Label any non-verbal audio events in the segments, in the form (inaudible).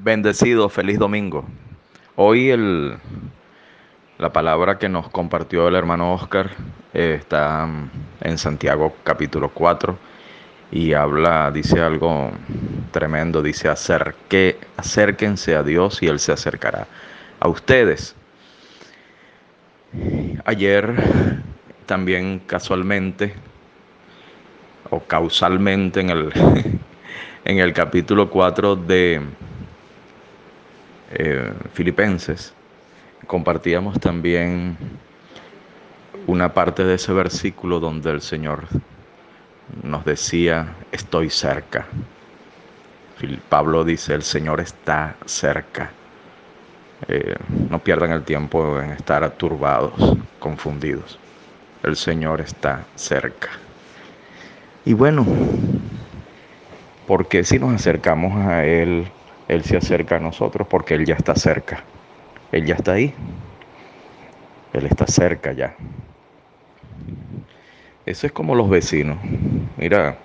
Bendecido, feliz domingo. Hoy el, la palabra que nos compartió el hermano Oscar eh, está mm, en Santiago capítulo 4 y habla, dice algo tremendo, dice acerque, acérquense a Dios y Él se acercará a ustedes. Ayer también casualmente o causalmente en el, (laughs) en el capítulo 4 de eh, Filipenses, compartíamos también una parte de ese versículo donde el Señor nos decía, estoy cerca. Pablo dice, el Señor está cerca. Eh, no pierdan el tiempo en estar turbados, confundidos. El Señor está cerca. Y bueno, porque si nos acercamos a Él él se acerca a nosotros porque Él ya está cerca. Él ya está ahí. Él está cerca ya. Eso es como los vecinos. Mira,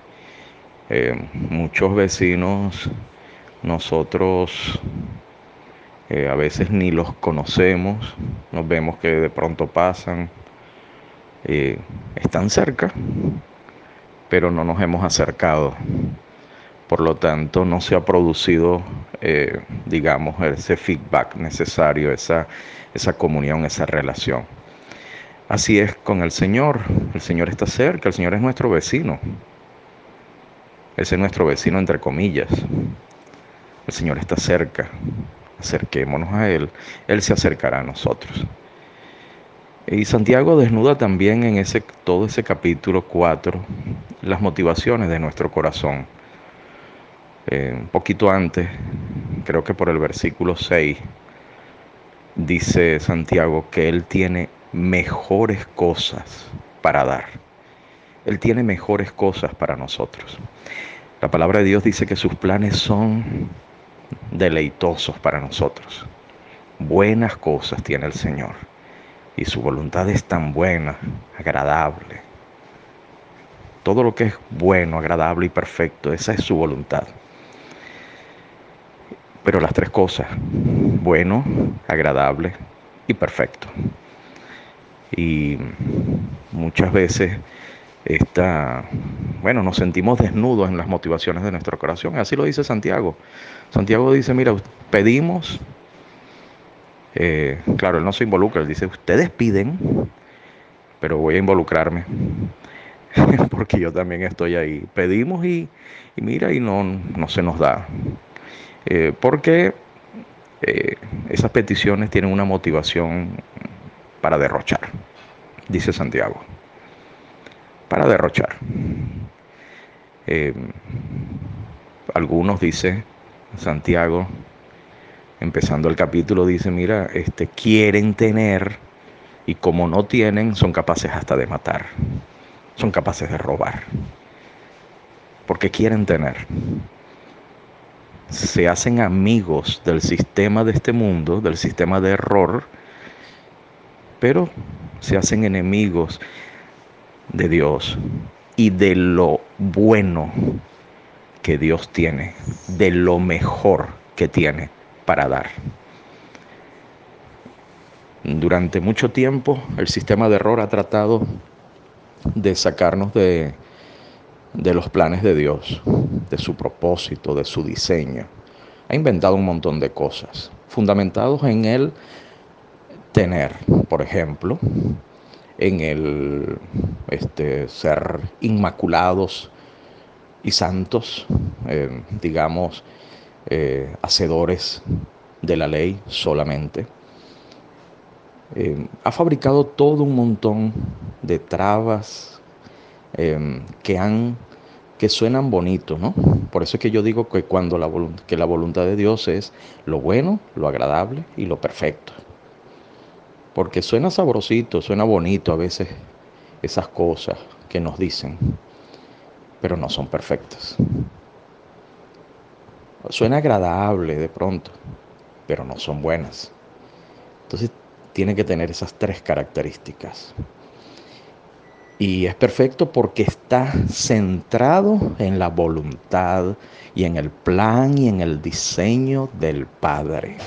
eh, muchos vecinos, nosotros eh, a veces ni los conocemos, nos vemos que de pronto pasan, eh, están cerca, pero no nos hemos acercado. Por lo tanto, no se ha producido eh, digamos, ese feedback necesario, esa, esa comunión, esa relación. Así es con el Señor. El Señor está cerca, el Señor es nuestro vecino. Es nuestro vecino entre comillas. El Señor está cerca. Acerquémonos a Él. Él se acercará a nosotros. Y Santiago desnuda también en ese, todo ese capítulo 4 las motivaciones de nuestro corazón. Eh, un poquito antes creo que por el versículo 6, dice Santiago que Él tiene mejores cosas para dar. Él tiene mejores cosas para nosotros. La palabra de Dios dice que sus planes son deleitosos para nosotros. Buenas cosas tiene el Señor. Y su voluntad es tan buena, agradable. Todo lo que es bueno, agradable y perfecto, esa es su voluntad. Pero las tres cosas, bueno, agradable y perfecto. Y muchas veces esta, bueno, nos sentimos desnudos en las motivaciones de nuestro corazón. Así lo dice Santiago. Santiago dice, mira, pedimos, eh, claro, él no se involucra, él dice, ustedes piden, pero voy a involucrarme, (laughs) porque yo también estoy ahí. Pedimos y, y mira, y no, no se nos da. Eh, porque eh, esas peticiones tienen una motivación para derrochar, dice Santiago, para derrochar. Eh, algunos dice Santiago, empezando el capítulo, dice, mira, este, quieren tener y como no tienen, son capaces hasta de matar, son capaces de robar, porque quieren tener se hacen amigos del sistema de este mundo, del sistema de error, pero se hacen enemigos de Dios y de lo bueno que Dios tiene, de lo mejor que tiene para dar. Durante mucho tiempo el sistema de error ha tratado de sacarnos de, de los planes de Dios, de su propósito, de su diseño. Ha inventado un montón de cosas, fundamentados en el tener, por ejemplo, en el este, ser inmaculados y santos, eh, digamos, eh, hacedores de la ley solamente. Eh, ha fabricado todo un montón de trabas que han que suenan bonitos, ¿no? Por eso es que yo digo que cuando la, que la voluntad de Dios es lo bueno, lo agradable y lo perfecto. Porque suena sabrosito, suena bonito a veces esas cosas que nos dicen, pero no son perfectas. Suena agradable de pronto, pero no son buenas. Entonces tiene que tener esas tres características. Y es perfecto porque está centrado en la voluntad y en el plan y en el diseño del Padre.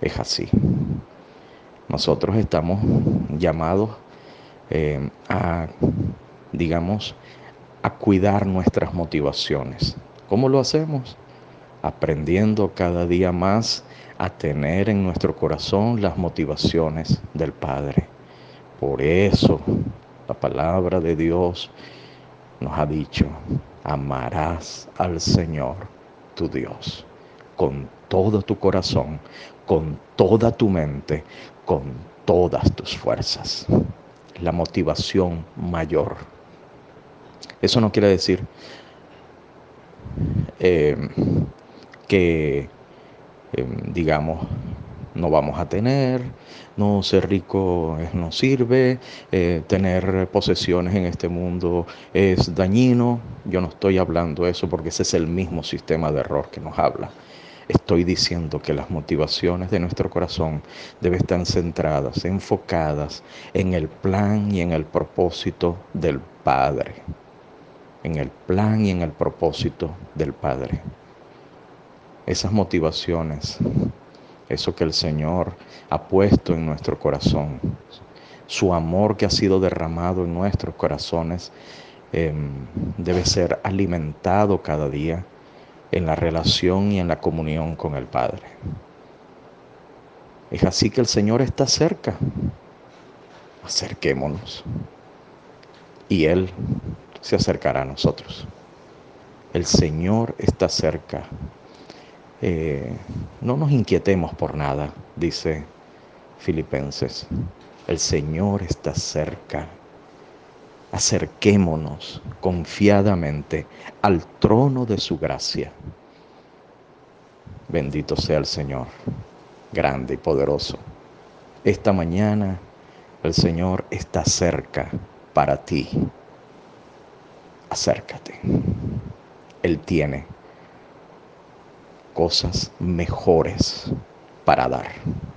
Es así. Nosotros estamos llamados eh, a, digamos, a cuidar nuestras motivaciones. ¿Cómo lo hacemos? Aprendiendo cada día más a tener en nuestro corazón las motivaciones del Padre. Por eso la palabra de Dios nos ha dicho, amarás al Señor tu Dios con todo tu corazón, con toda tu mente, con todas tus fuerzas. La motivación mayor. Eso no quiere decir eh, que, eh, digamos, no vamos a tener, no ser rico no sirve, eh, tener posesiones en este mundo es dañino. Yo no estoy hablando eso porque ese es el mismo sistema de error que nos habla. Estoy diciendo que las motivaciones de nuestro corazón deben estar centradas, enfocadas en el plan y en el propósito del Padre. En el plan y en el propósito del Padre. Esas motivaciones eso que el Señor ha puesto en nuestro corazón, su amor que ha sido derramado en nuestros corazones, em, debe ser alimentado cada día en la relación y en la comunión con el Padre. Es así que el Señor está cerca. Acerquémonos. Y Él se acercará a nosotros. El Señor está cerca eh, no nos inquietemos por nada, dice Filipenses. El Señor está cerca. Acerquémonos confiadamente al trono de su gracia. Bendito sea el Señor, grande y poderoso. Esta mañana el Señor está cerca para ti. Acércate. Él tiene cosas mejores para dar.